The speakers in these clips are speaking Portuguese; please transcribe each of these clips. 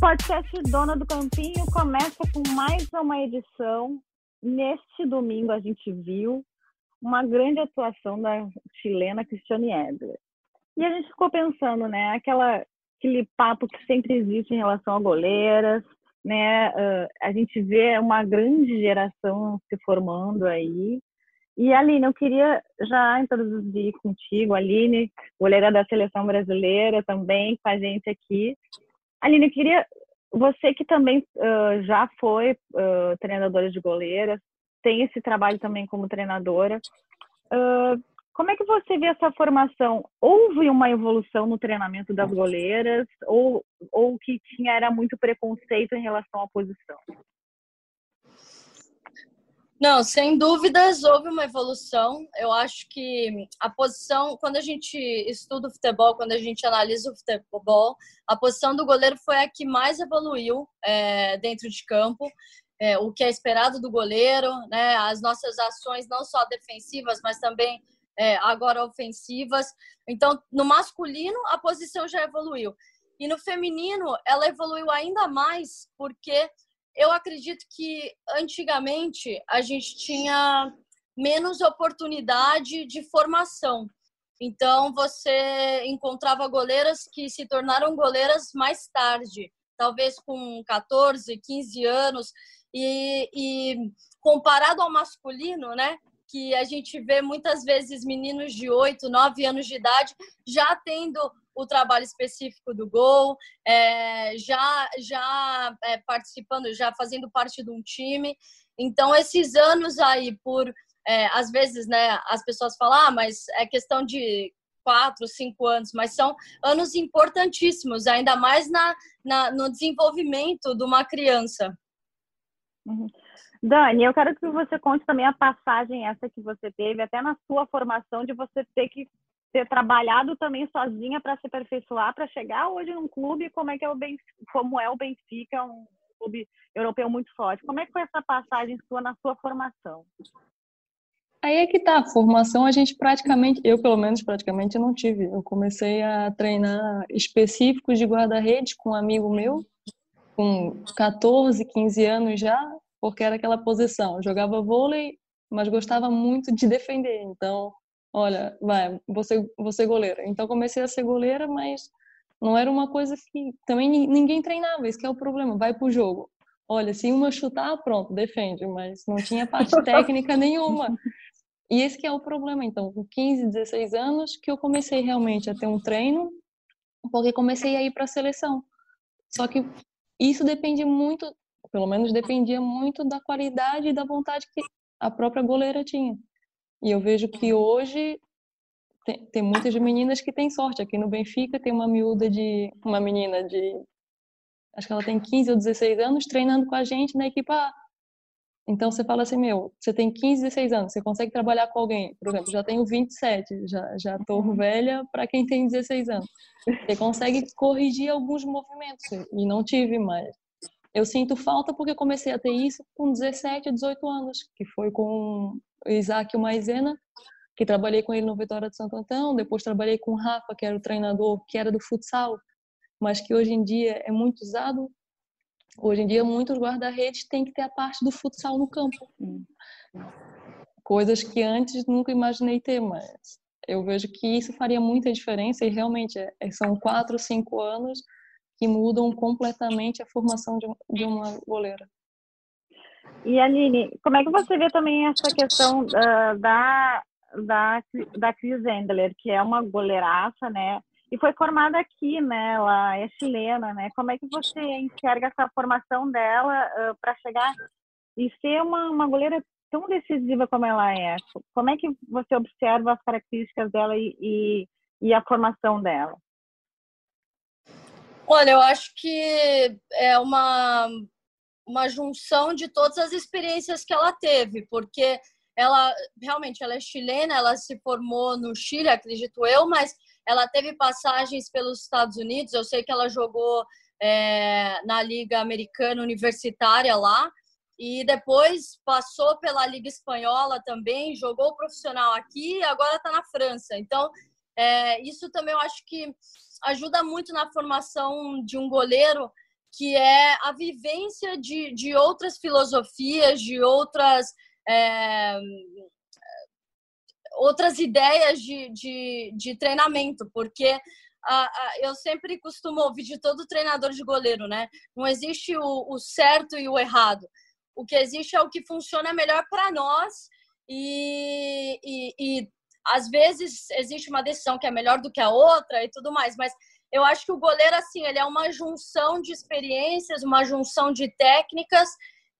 podcast Dona do Campinho começa com mais uma edição. Neste domingo a gente viu uma grande atuação da chilena Cristiane Edler. E a gente ficou pensando, né, aquela, aquele papo que sempre existe em relação a goleiras, né, uh, a gente vê uma grande geração se formando aí. E Aline, eu queria já introduzir contigo, Aline, goleira da seleção brasileira também, com a gente aqui. Aline, eu queria, você que também uh, já foi uh, treinadora de goleiras, tem esse trabalho também como treinadora, uh, como é que você vê essa formação? Houve uma evolução no treinamento das goleiras ou o que tinha era muito preconceito em relação à posição? Não, sem dúvidas houve uma evolução. Eu acho que a posição, quando a gente estuda o futebol, quando a gente analisa o futebol, a posição do goleiro foi a que mais evoluiu é, dentro de campo. É, o que é esperado do goleiro, né? As nossas ações não só defensivas, mas também é, agora ofensivas. Então, no masculino a posição já evoluiu e no feminino ela evoluiu ainda mais porque eu acredito que antigamente a gente tinha menos oportunidade de formação. Então você encontrava goleiras que se tornaram goleiras mais tarde, talvez com 14, 15 anos. E, e comparado ao masculino, né? Que a gente vê muitas vezes meninos de 8, 9 anos de idade já tendo o trabalho específico do gol, é, já, já é, participando, já fazendo parte de um time. Então, esses anos aí, por é, às vezes, né, as pessoas falam, ah, mas é questão de quatro, cinco anos, mas são anos importantíssimos, ainda mais na, na no desenvolvimento de uma criança. Uhum. Dani, eu quero que você conte também a passagem essa que você teve, até na sua formação, de você ter que ter trabalhado também sozinha para se aperfeiçoar, para chegar hoje num clube como é que é o Benfica, como é o Benfica, um clube europeu muito forte. Como é que foi essa passagem sua na sua formação? Aí é que tá, a formação a gente praticamente, eu pelo menos praticamente não tive. Eu comecei a treinar específicos de guarda-redes com um amigo meu, com 14, 15 anos já, porque era aquela posição. Eu jogava vôlei, mas gostava muito de defender. Então, olha, vai, você você goleira. Então comecei a ser goleira, mas não era uma coisa que também ninguém treinava, isso que é o problema, vai pro jogo. Olha, se uma chutar, pronto, defende, mas não tinha parte técnica nenhuma. E esse que é o problema, então, com 15, 16 anos que eu comecei realmente a ter um treino, porque comecei a ir para a seleção. Só que isso depende muito, pelo menos dependia muito da qualidade e da vontade que a própria goleira tinha. E eu vejo que hoje tem, tem muitas meninas que têm sorte. Aqui no Benfica tem uma miúda de. Uma menina de. Acho que ela tem 15 ou 16 anos treinando com a gente na equipa A. Então você fala assim, meu, você tem 15, 16 anos, você consegue trabalhar com alguém, por exemplo, já tenho 27, já já tô uhum. velha para quem tem 16 anos. Você consegue corrigir alguns movimentos e não tive mais. Eu sinto falta porque comecei a ter isso com 17, 18 anos, que foi com Isaac Maisena, que trabalhei com ele no Vitória de Santo Antão, depois trabalhei com o Rafa, que era o treinador, que era do futsal, mas que hoje em dia é muito usado. Hoje em dia, muitos guarda-redes têm que ter a parte do futsal no campo. Coisas que antes nunca imaginei ter, mas eu vejo que isso faria muita diferença e realmente é, é são quatro, cinco anos que mudam completamente a formação de uma goleira. E Aline, como é que você vê também essa questão uh, da, da, da Cris Endler, que é uma goleiraça, né? E foi formada aqui, né? Ela é chilena, né? Como é que você enxerga essa formação dela uh, para chegar e ser uma, uma goleira tão decisiva como ela é? Como é que você observa as características dela e, e, e a formação dela? Olha, eu acho que é uma uma junção de todas as experiências que ela teve, porque ela realmente ela é chilena, ela se formou no Chile, acredito eu, mas ela teve passagens pelos Estados Unidos. Eu sei que ela jogou é, na Liga Americana Universitária lá e depois passou pela Liga Espanhola também, jogou profissional aqui e agora está na França. Então, é, isso também eu acho que ajuda muito na formação de um goleiro que é a vivência de, de outras filosofias, de outras. É, outras ideias de, de, de treinamento, porque eu sempre costumo ouvir de todo treinador de goleiro, né? Não existe o, o certo e o errado. O que existe é o que funciona melhor para nós e, e, e, às vezes existe uma decisão que é melhor do que a outra e tudo mais, mas eu acho que o goleiro, assim, ele é uma junção de experiências, uma junção de técnicas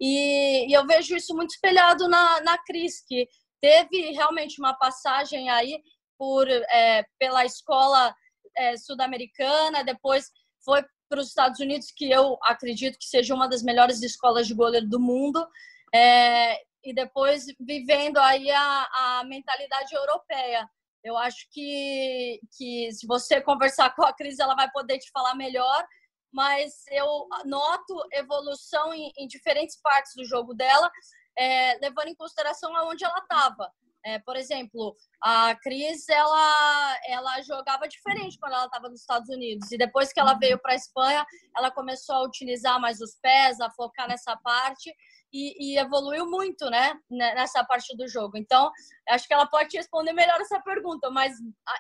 e, e eu vejo isso muito espelhado na, na Cris, que teve realmente uma passagem aí por, é, pela escola é, sul-americana, depois foi para os Estados Unidos, que eu acredito que seja uma das melhores escolas de goleiro do mundo, é, e depois vivendo aí a, a mentalidade europeia. Eu acho que, que se você conversar com a Cris, ela vai poder te falar melhor, mas eu noto evolução em, em diferentes partes do jogo dela, é, levando em consideração aonde ela estava. É, por exemplo, a Cris ela, ela jogava diferente quando ela estava nos Estados Unidos e depois que ela veio para a Espanha, ela começou a utilizar mais os pés, a focar nessa parte e, e, evoluiu muito, né, nessa parte do jogo. Então, acho que ela pode responder melhor essa pergunta, mas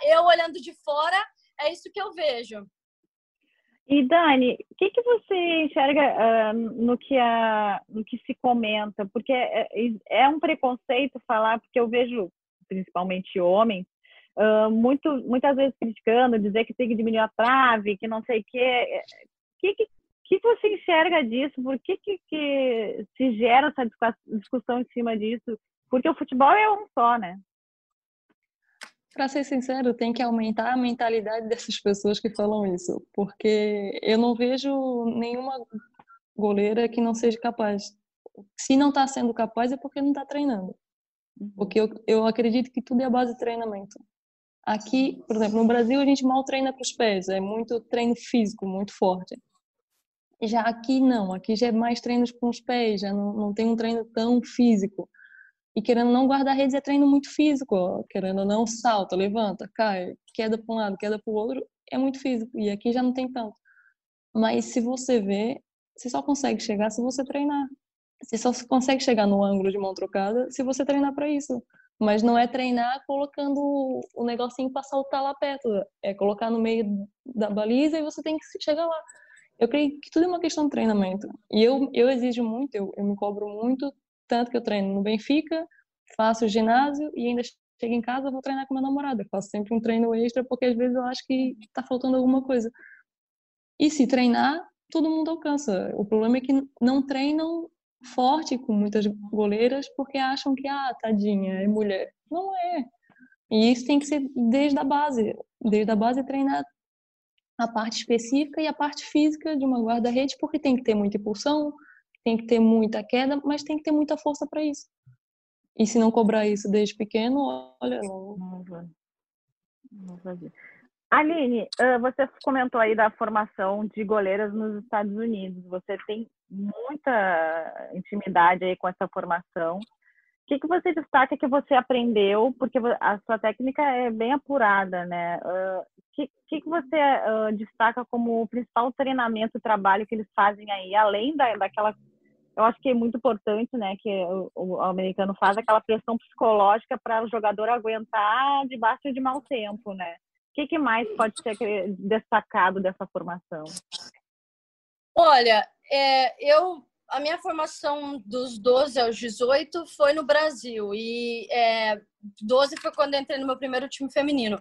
eu olhando de fora é isso que eu vejo. E Dani, o que, que você enxerga uh, no, que a, no que se comenta? Porque é, é, um preconceito falar, porque eu vejo principalmente homens uh, muito, muitas vezes criticando, dizer que tem que diminuir a trave, que não sei o quê. O que, que, que você enxerga disso? Por que, que, que se gera essa discussão em cima disso? Porque o futebol é um só, né? Para ser sincero, tem que aumentar a mentalidade dessas pessoas que falam isso, porque eu não vejo nenhuma goleira que não seja capaz. Se não está sendo capaz é porque não está treinando. Uhum. Porque eu, eu acredito que tudo é a base de treinamento. Aqui, por exemplo, no Brasil a gente mal treina para os pés, é muito treino físico, muito forte. Já aqui não, aqui já é mais treinos com os pés, já não, não tem um treino tão físico. E querendo não guardar redes é treino muito físico, querendo não salta, levanta, cai, queda para um lado, queda para o outro, é muito físico. E aqui já não tem tanto. Mas se você vê, você só consegue chegar se você treinar. Você só consegue chegar no ângulo de mão trocada se você treinar para isso. Mas não é treinar colocando o negocinho para saltar lá perto. É colocar no meio da baliza e você tem que chegar lá. Eu creio que tudo é uma questão de treinamento. E eu, eu exijo muito, eu, eu me cobro muito tanto que eu treino no Benfica, faço ginásio e ainda chego em casa vou treinar com meu namorado. Eu faço sempre um treino extra porque às vezes eu acho que está faltando alguma coisa. E se treinar, todo mundo alcança. O problema é que não treinam forte com muitas goleiras porque acham que, ah, tadinha, é mulher. Não é. E isso tem que ser desde a base. Desde a base treinar a parte específica e a parte física de uma guarda-rede, porque tem que ter muita impulsão, tem que ter muita queda, mas tem que ter muita força para isso. E se não cobrar isso desde pequeno, olha, não. Não. Aline, você comentou aí da formação de goleiras nos Estados Unidos. Você tem muita intimidade aí com essa formação. O que, que você destaca que você aprendeu? Porque a sua técnica é bem apurada, né? O que, que, que você uh, destaca como o principal treinamento, trabalho que eles fazem aí, além da, daquela eu acho que é muito importante, né, que o, o americano faz aquela pressão psicológica para o jogador aguentar debaixo de mau tempo, né? O que, que mais pode ser destacado dessa formação? Olha, é, eu a minha formação dos 12 aos 18 foi no Brasil e é, 12 foi quando entrei no meu primeiro time feminino.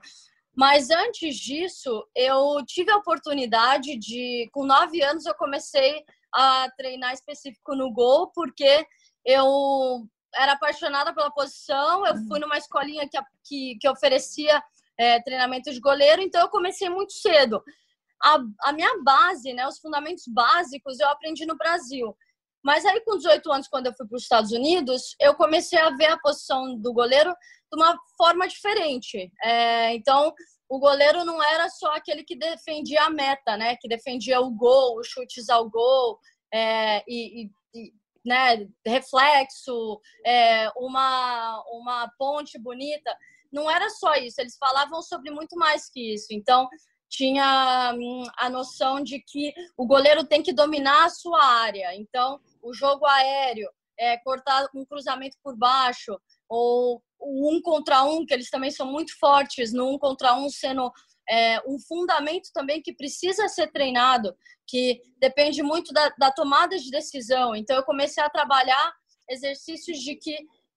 Mas antes disso, eu tive a oportunidade de, com nove anos, eu comecei a treinar específico no gol, porque eu era apaixonada pela posição, eu fui numa escolinha que, que, que oferecia é, treinamento de goleiro, então eu comecei muito cedo. A, a minha base, né, os fundamentos básicos, eu aprendi no Brasil. Mas aí, com 18 anos, quando eu fui para os Estados Unidos, eu comecei a ver a posição do goleiro de uma forma diferente. É, então, o goleiro não era só aquele que defendia a meta, né? Que defendia o gol, os chutes ao gol é, e, e, né, reflexo, é, uma, uma ponte bonita. Não era só isso, eles falavam sobre muito mais que isso. Então, tinha hum, a noção de que o goleiro tem que dominar a sua área. Então, o jogo aéreo, é, cortar um cruzamento por baixo, ou o um contra um, que eles também são muito fortes no um contra um, sendo é, um fundamento também que precisa ser treinado, que depende muito da, da tomada de decisão. Então, eu comecei a trabalhar exercícios de que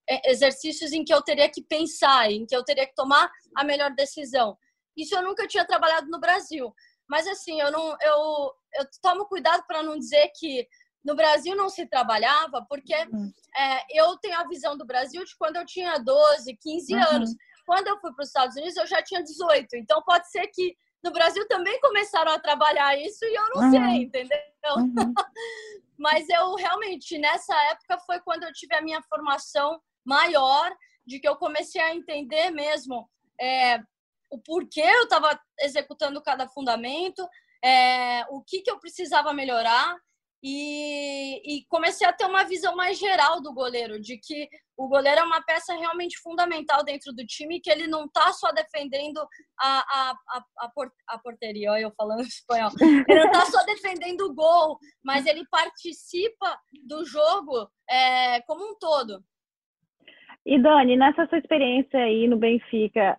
é, exercícios em que eu teria que pensar, em que eu teria que tomar a melhor decisão. Isso eu nunca tinha trabalhado no Brasil. Mas assim, eu não eu, eu tomo cuidado para não dizer que no Brasil não se trabalhava, porque uhum. é, eu tenho a visão do Brasil de quando eu tinha 12, 15 uhum. anos. Quando eu fui para os Estados Unidos, eu já tinha 18. Então pode ser que no Brasil também começaram a trabalhar isso e eu não uhum. sei, entendeu? Uhum. Mas eu realmente, nessa época, foi quando eu tive a minha formação maior, de que eu comecei a entender mesmo é, o porquê eu estava executando cada fundamento, é, o que, que eu precisava melhorar. E, e, comecei a ter uma visão mais geral do goleiro, de que o goleiro é uma peça realmente fundamental dentro do time, que ele não está só defendendo a, a, a, a, a porteria, olha eu falando espanhol, ele não está só defendendo o gol, mas ele participa do jogo é, como um todo. E Dani, nessa sua experiência aí no Benfica,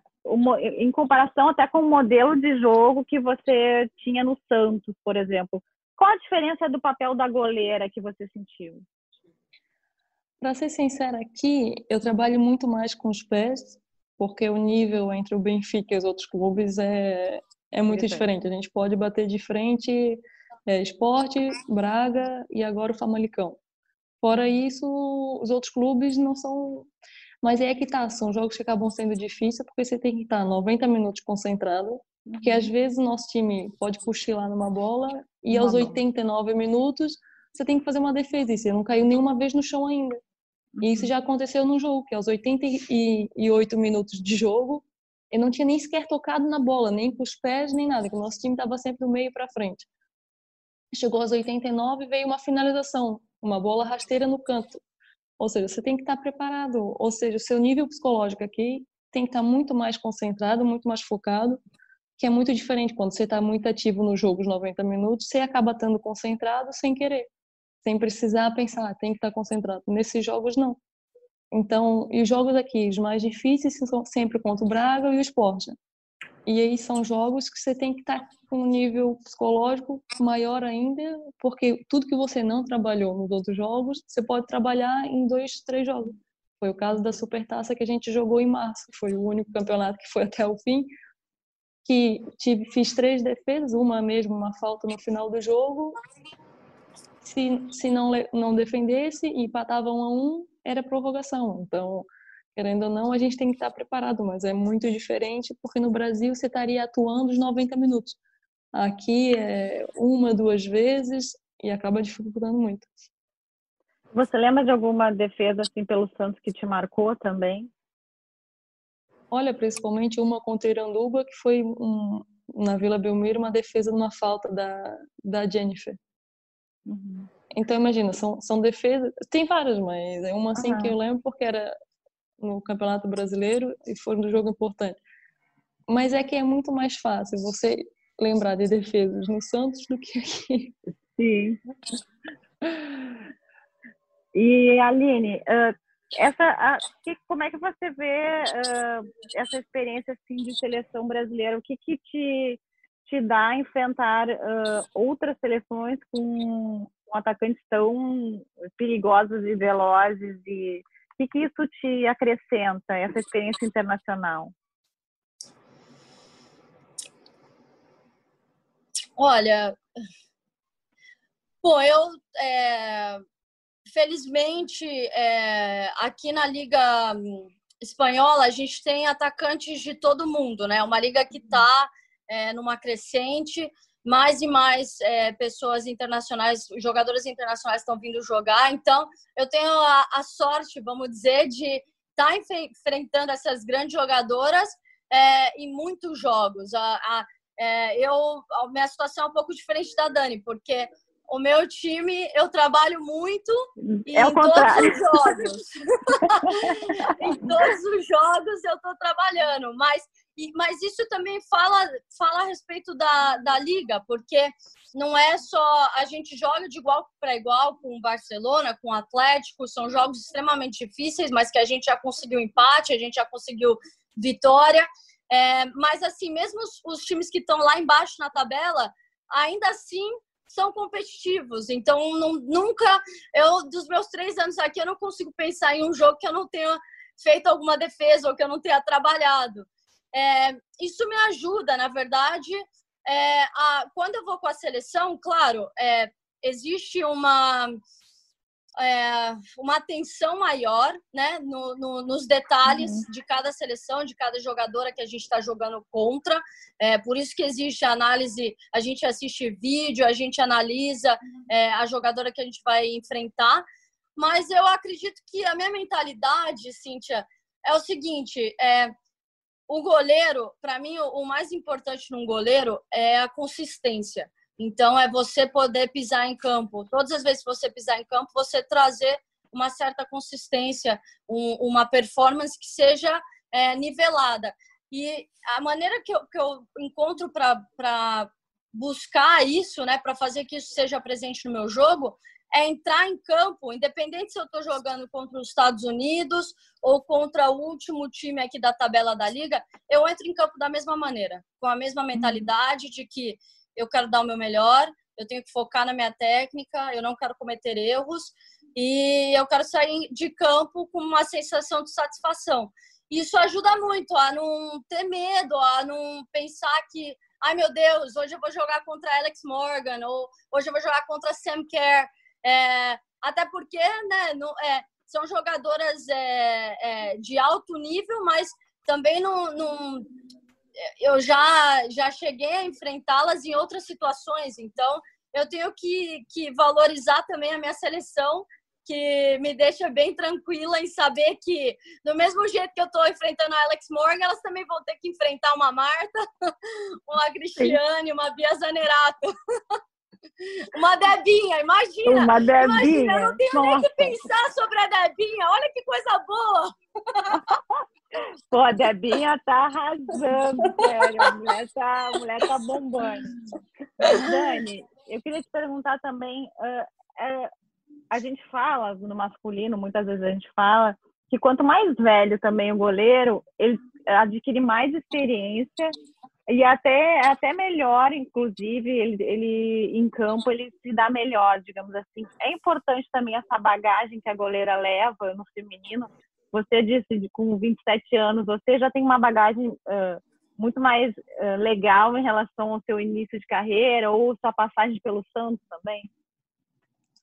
em comparação até com o modelo de jogo que você tinha no Santos, por exemplo, qual a diferença do papel da goleira que você sentiu? Para ser sincera aqui, eu trabalho muito mais com os pés, porque o nível entre o Benfica e os outros clubes é, é muito diferente. A gente pode bater de frente é, Esporte, Braga e agora o Famalicão. Fora isso, os outros clubes não são mas é que tá, são jogos que acabam sendo difíceis porque você tem que estar 90 minutos concentrado, porque às vezes o nosso time pode cochilar numa bola e aos 89 minutos você tem que fazer uma defesa e você não caiu nenhuma vez no chão ainda. E isso uhum. já aconteceu no jogo, que aos 88 minutos de jogo, eu não tinha nem sequer tocado na bola, nem com os pés, nem nada, que o nosso time estava sempre do meio para frente. Chegou aos 89 e veio uma finalização, uma bola rasteira no canto. Ou seja, você tem que estar preparado. Ou seja, o seu nível psicológico aqui tem que estar muito mais concentrado, muito mais focado, que é muito diferente quando você está muito ativo no jogo os 90 minutos, você acaba estando concentrado sem querer, sem precisar pensar, ah, tem que estar concentrado. Nesses jogos, não. Então, e os jogos aqui, os mais difíceis são sempre contra o Braga e o Sport. E aí são jogos que você tem que estar com um nível psicológico maior ainda, porque tudo que você não trabalhou nos outros jogos, você pode trabalhar em dois, três jogos. Foi o caso da Supertaça que a gente jogou em março. Foi o único campeonato que foi até o fim. Que tive, fiz três defesas, uma mesmo, uma falta no final do jogo. Se, se não, não defendesse e empatava um a um, era prorrogação. Então, querendo ou não, a gente tem que estar preparado, mas é muito diferente porque no Brasil você estaria atuando os 90 minutos. Aqui é uma, duas vezes e acaba dificultando muito. Você lembra de alguma defesa assim pelo Santos que te marcou também? Olha, principalmente uma contra Iranduba, que foi um, na Vila Belmiro uma defesa de uma falta da, da Jennifer. Uhum. Então, imagina, são, são defesas. Tem várias, mas é uma assim uhum. que eu lembro porque era no Campeonato Brasileiro e foi um jogo importante. Mas é que é muito mais fácil você lembrar de defesas no Santos do que aqui. Sim. E Aline, uh, essa, uh, que, como é que você vê uh, essa experiência assim de seleção brasileira? O que, que te, te dá enfrentar outras seleções com, com atacantes tão perigosos e velozes e o que, que isso te acrescenta, essa experiência internacional? Olha, bom, eu é, felizmente é, aqui na Liga Espanhola a gente tem atacantes de todo mundo, né? Uma liga que está é, numa crescente mais e mais é, pessoas internacionais, jogadores internacionais estão vindo jogar. Então, eu tenho a, a sorte, vamos dizer, de estar tá enfrentando essas grandes jogadoras é, em muitos jogos. A, a, é, eu, a minha situação é um pouco diferente da Dani, porque o meu time eu trabalho muito é em todos os jogos. em todos os jogos eu estou trabalhando, mas mas isso também fala, fala a respeito da, da liga, porque não é só a gente joga de igual para igual com o Barcelona, com o Atlético, são jogos extremamente difíceis, mas que a gente já conseguiu empate, a gente já conseguiu vitória. É, mas assim, mesmo os, os times que estão lá embaixo na tabela, ainda assim são competitivos. Então, não, nunca, eu dos meus três anos aqui, eu não consigo pensar em um jogo que eu não tenha feito alguma defesa ou que eu não tenha trabalhado. É, isso me ajuda, na verdade, é, a, quando eu vou com a seleção, claro, é, existe uma é, uma atenção maior né, no, no, nos detalhes uhum. de cada seleção, de cada jogadora que a gente está jogando contra. É, por isso que existe a análise, a gente assiste vídeo, a gente analisa é, a jogadora que a gente vai enfrentar. Mas eu acredito que a minha mentalidade, Cíntia, é o seguinte: é, o goleiro, para mim, o mais importante num goleiro é a consistência. Então, é você poder pisar em campo. Todas as vezes que você pisar em campo, você trazer uma certa consistência, um, uma performance que seja é, nivelada. E a maneira que eu, que eu encontro para buscar isso, né, para fazer que isso seja presente no meu jogo, é entrar em campo, independente se eu estou jogando contra os Estados Unidos ou contra o último time aqui da tabela da liga, eu entro em campo da mesma maneira, com a mesma mentalidade de que eu quero dar o meu melhor, eu tenho que focar na minha técnica, eu não quero cometer erros e eu quero sair de campo com uma sensação de satisfação. Isso ajuda muito a não ter medo, a não pensar que, ai meu Deus, hoje eu vou jogar contra Alex Morgan ou hoje eu vou jogar contra Sam Kerr. É, até porque né, não, é, são jogadoras é, é, de alto nível, mas também não, não eu já, já cheguei a enfrentá-las em outras situações, então eu tenho que, que valorizar também a minha seleção, que me deixa bem tranquila em saber que, do mesmo jeito que eu estou enfrentando a Alex Morgan, elas também vão ter que enfrentar uma Marta, uma Cristiane, uma Bia Zanerato. Uma Debinha, imagina. Uma Debinha. Imagina, eu não tenho Nossa. nem que pensar sobre a Debinha. Olha que coisa boa. Pô, a Debinha tá arrasando, sério. A mulher tá, a mulher tá bombando. Dani, eu queria te perguntar também. Uh, uh, a gente fala no masculino, muitas vezes a gente fala que quanto mais velho também o goleiro, ele adquire mais experiência e até até melhor, inclusive, ele, ele em campo ele se dá melhor, digamos assim. É importante também essa bagagem que a goleira leva no feminino, você disse, com 27 anos, você já tem uma bagagem uh, muito mais uh, legal em relação ao seu início de carreira ou sua passagem pelo Santos também?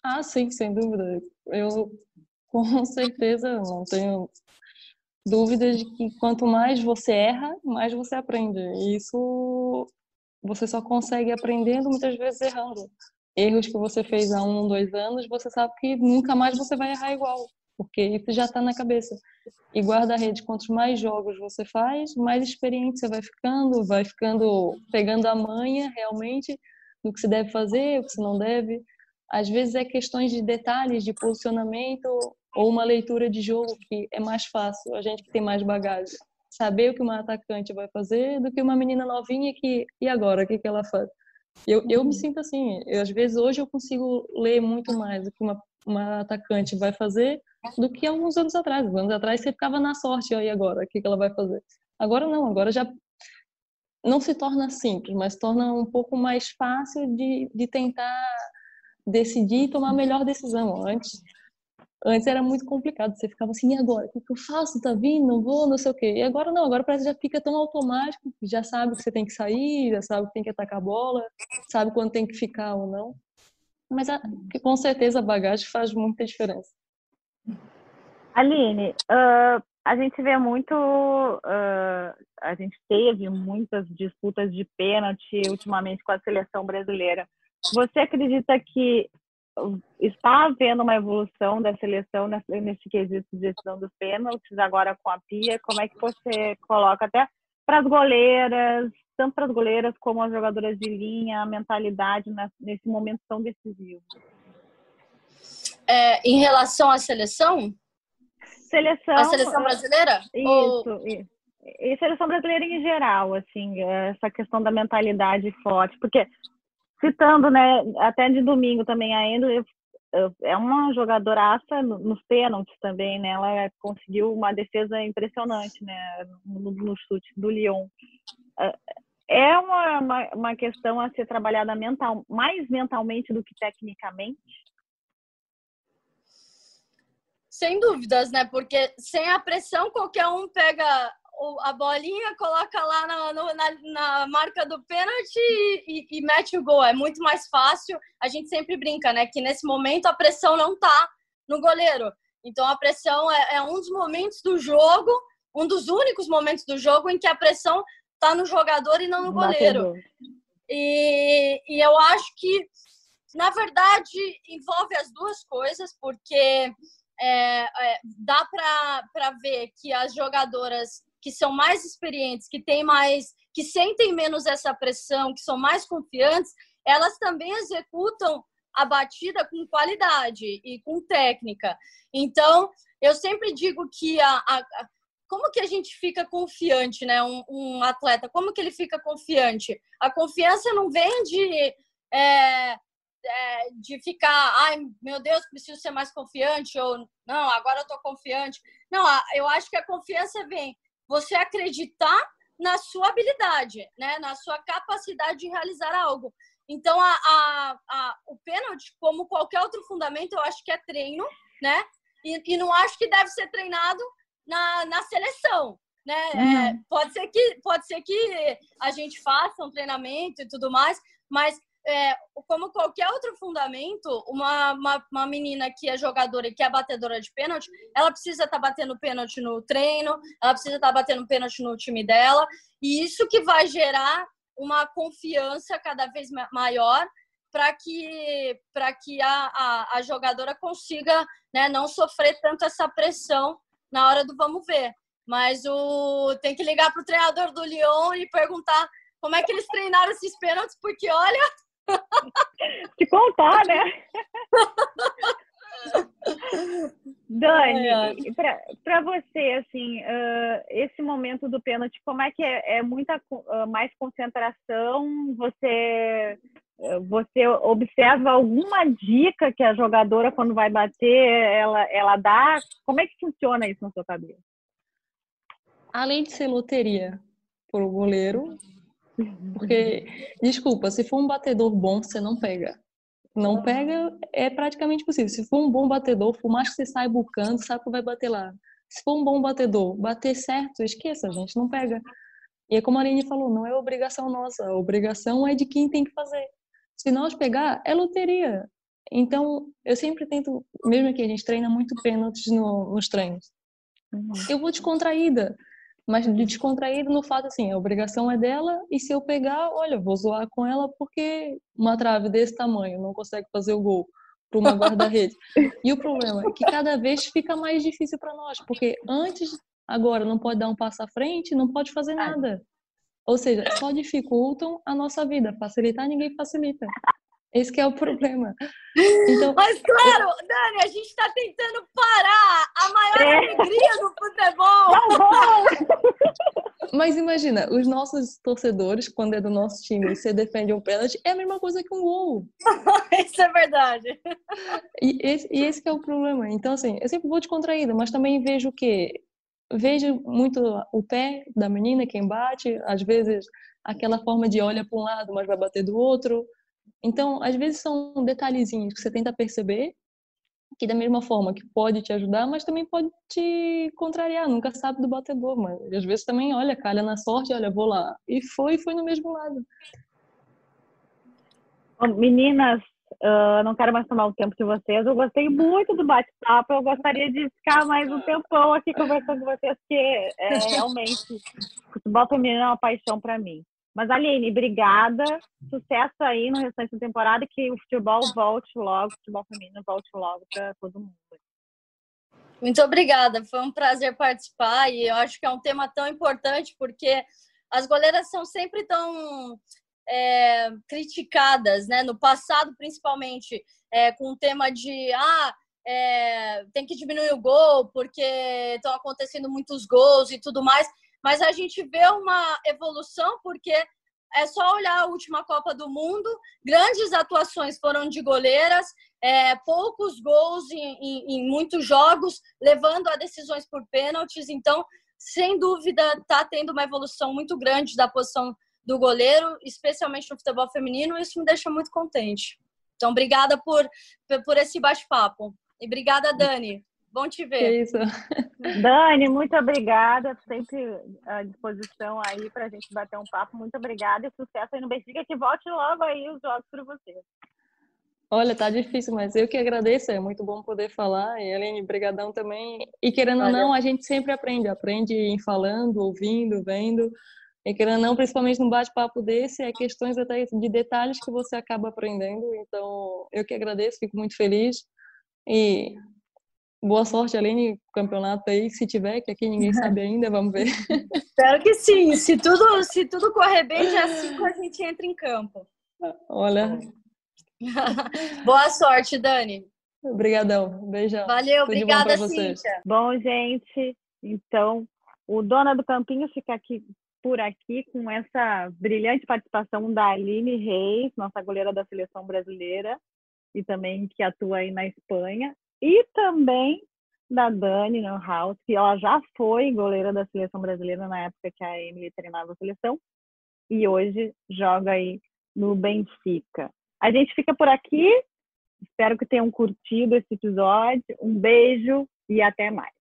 Ah, sim, sem dúvida. Eu com certeza não tenho dúvidas de que quanto mais você erra, mais você aprende. E isso você só consegue aprendendo muitas vezes errando. Erros que você fez há um, dois anos, você sabe que nunca mais você vai errar igual porque isso já está na cabeça. E guarda-rede, quanto mais jogos você faz, mais experiente você vai ficando, vai ficando, pegando a manha realmente do que se deve fazer, o que se não deve. Às vezes é questões de detalhes, de posicionamento ou uma leitura de jogo que é mais fácil, a gente que tem mais bagagem. Saber o que uma atacante vai fazer do que uma menina novinha que, e agora, o que, que ela faz? Eu, eu me sinto assim, eu, às vezes hoje eu consigo ler muito mais do que uma, uma atacante vai fazer do que alguns anos atrás. Anos atrás você ficava na sorte, aí agora, o que, que ela vai fazer? Agora não, agora já não se torna simples, mas torna um pouco mais fácil de, de tentar decidir e tomar a melhor decisão. Antes, antes era muito complicado, você ficava assim, e agora? O que eu faço? Tá vindo? Não vou? Não sei o quê. E agora não, agora parece que já fica tão automático, já sabe que você tem que sair, já sabe que tem que atacar a bola, sabe quando tem que ficar ou não. Mas a, com certeza a bagagem faz muita diferença. Aline, uh, a gente vê muito, uh, a gente teve muitas disputas de pênalti ultimamente com a seleção brasileira. Você acredita que está havendo uma evolução da seleção nesse quesito de decisão dos pênaltis agora com a Pia? Como é que você coloca até para as goleiras, tanto para as goleiras como as jogadoras de linha, a mentalidade nesse momento tão decisivo? É, em relação à seleção? Seleção. A seleção brasileira? Isso, Ou... isso. e seleção brasileira em geral, assim, essa questão da mentalidade forte, porque citando, né, até de domingo também a é uma jogadoraça nos pênaltis também, né? Ela conseguiu uma defesa impressionante, né, no, no chute do Lyon. É, é uma, uma, uma questão a ser trabalhada mental, mais mentalmente do que tecnicamente. Sem dúvidas, né? Porque sem a pressão, qualquer um pega a bolinha, coloca lá na, na, na marca do pênalti e, e, mete o gol. É muito mais fácil. A gente sempre brinca, né? Que nesse momento a pressão não tá no goleiro. Então a pressão é, é um dos momentos do jogo, um dos únicos momentos do jogo em que a pressão tá no jogador e não no goleiro. E, e eu acho que, na verdade, envolve as duas coisas, porque é, é, dá para ver que as jogadoras que são mais experientes, que têm mais, que sentem menos essa pressão, que são mais confiantes, elas também executam a batida com qualidade e com técnica. Então, eu sempre digo que a, a como que a gente fica confiante, né? Um, um, atleta, como que ele fica confiante? A confiança não vem de, é, é, de ficar, ai meu Deus, preciso ser mais confiante, ou não, agora eu tô confiante. Não, eu acho que a confiança vem você acreditar na sua habilidade, né? Na sua capacidade de realizar algo. Então, a, a, a, o pênalti, como qualquer outro fundamento, eu acho que é treino, né? E, e não acho que deve ser treinado na, na seleção, né? É, uhum. É, pode ser que pode ser que a gente faça um treinamento e tudo mais, mas é, como qualquer outro fundamento, uma, uma, uma, menina que é jogadora e que é batedora de pênalti, ela precisa estar tá batendo pênalti no treino, ela precisa estar tá batendo pênalti no time dela, e isso que vai gerar uma confiança cada vez maior para que, pra que a, a, a jogadora consiga né, não sofrer tanto essa pressão na hora do vamos ver. Mas o tem que ligar para o treinador do Lyon e perguntar como é que eles treinaram esses pênaltis, porque olha, te contar, né? Dani, para você, assim, uh, esse momento do pênalti, como é que é? É muita uh, mais concentração? Você, você observa alguma dica que a jogadora, quando vai bater, ela, ela dá? Como é que funciona isso na sua cabeça? Além de ser loteria para o goleiro, porque, desculpa, se for um batedor bom, você não pega. Não pega, é praticamente possível. Se for um bom batedor, por mais que você saia bucando, sabe que vai bater lá. Se for um bom batedor, bater certo, esqueça, a gente não pega. E é como a Aline falou, não é obrigação nossa, a obrigação é de quem tem que fazer. Se nós pegar, é loteria. Então, eu sempre tento, mesmo que a gente treina muito pênaltis no, nos treinos, uhum. eu vou descontraída mas de descontraído no fato assim, a obrigação é dela e se eu pegar, olha, vou zoar com ela porque uma trave desse tamanho não consegue fazer o gol para uma guarda-rede. e o problema é que cada vez fica mais difícil para nós, porque antes, agora não pode dar um passo à frente, não pode fazer nada. Ou seja, só dificultam a nossa vida. Facilitar ninguém facilita. Esse é o problema. Então, Mas claro, Dani, a gente está tentando parar a maior é. alegria do futebol. Mas imagina, os nossos torcedores, quando é do nosso time e você defende um pênalti, é a mesma coisa que um gol. Isso é verdade. E esse, e esse é o problema. Então, assim, eu sempre vou descontraída, mas também vejo o quê? Vejo muito o pé da menina, quem bate, às vezes aquela forma de olha para um lado, mas vai bater do outro então, às vezes são detalhezinhos que você tenta perceber, que da mesma forma que pode te ajudar, mas também pode te contrariar, nunca sabe do batedor, mas às vezes também, olha, calha na sorte, olha, vou lá. E foi, foi no mesmo lado. Meninas, uh, não quero mais tomar o tempo de vocês. Eu gostei muito do bate-papo. Eu gostaria de ficar mais um tempão aqui conversando com vocês, porque é, realmente futebol feminino é uma paixão para mim. Mas, Aline, obrigada. Sucesso aí no restante da temporada e que o futebol volte logo, o futebol feminino volte logo para todo mundo. Muito obrigada. Foi um prazer participar e eu acho que é um tema tão importante porque as goleiras são sempre tão é, criticadas, né? No passado, principalmente, é, com o tema de ah, é, tem que diminuir o gol porque estão acontecendo muitos gols e tudo mais mas a gente vê uma evolução porque é só olhar a última Copa do Mundo, grandes atuações foram de goleiras, é, poucos gols em, em, em, muitos jogos, levando a decisões por pênaltis. Então, sem dúvida, está tendo uma evolução muito grande da posição do goleiro, especialmente no futebol feminino, isso me deixa muito contente. Então, obrigada por, por esse bate-papo. E obrigada, Dani. Bom te ver. É isso. Dani, muito obrigada. Sempre à disposição aí para a gente bater um papo. Muito obrigada e sucesso aí no Benfica. Que volte logo aí os jogos para você. Olha, tá difícil, mas eu que agradeço. É muito bom poder falar. E Helene, brigadão também. E querendo Valeu. ou não, a gente sempre aprende. Aprende em falando, ouvindo, vendo. E querendo ou não, principalmente num bate-papo desse, é questões até de detalhes que você acaba aprendendo. Então, eu que agradeço, fico muito feliz. E boa sorte, Aline, campeonato aí, se tiver, que aqui ninguém sabe ainda, vamos ver. Espero que sim. Se tudo, se tudo correr bem, dia 5 a gente entra em campo. Olha. boa sorte, Dani. Obrigadão. Beijão. Valeu, Tudo obrigada, Cíntia. Bom, gente, então, o Dona do Campinho fica aqui por aqui com essa brilhante participação da Aline Reis, nossa goleira da seleção brasileira e também que atua aí na Espanha e também da Dani House, que ela já foi goleira da seleção brasileira na época que a Emily treinava a seleção e hoje joga aí no Benfica. A gente fica por aqui. Espero que tenham curtido esse episódio. Um beijo e até mais.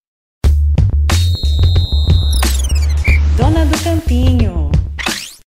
Dona do Campinho.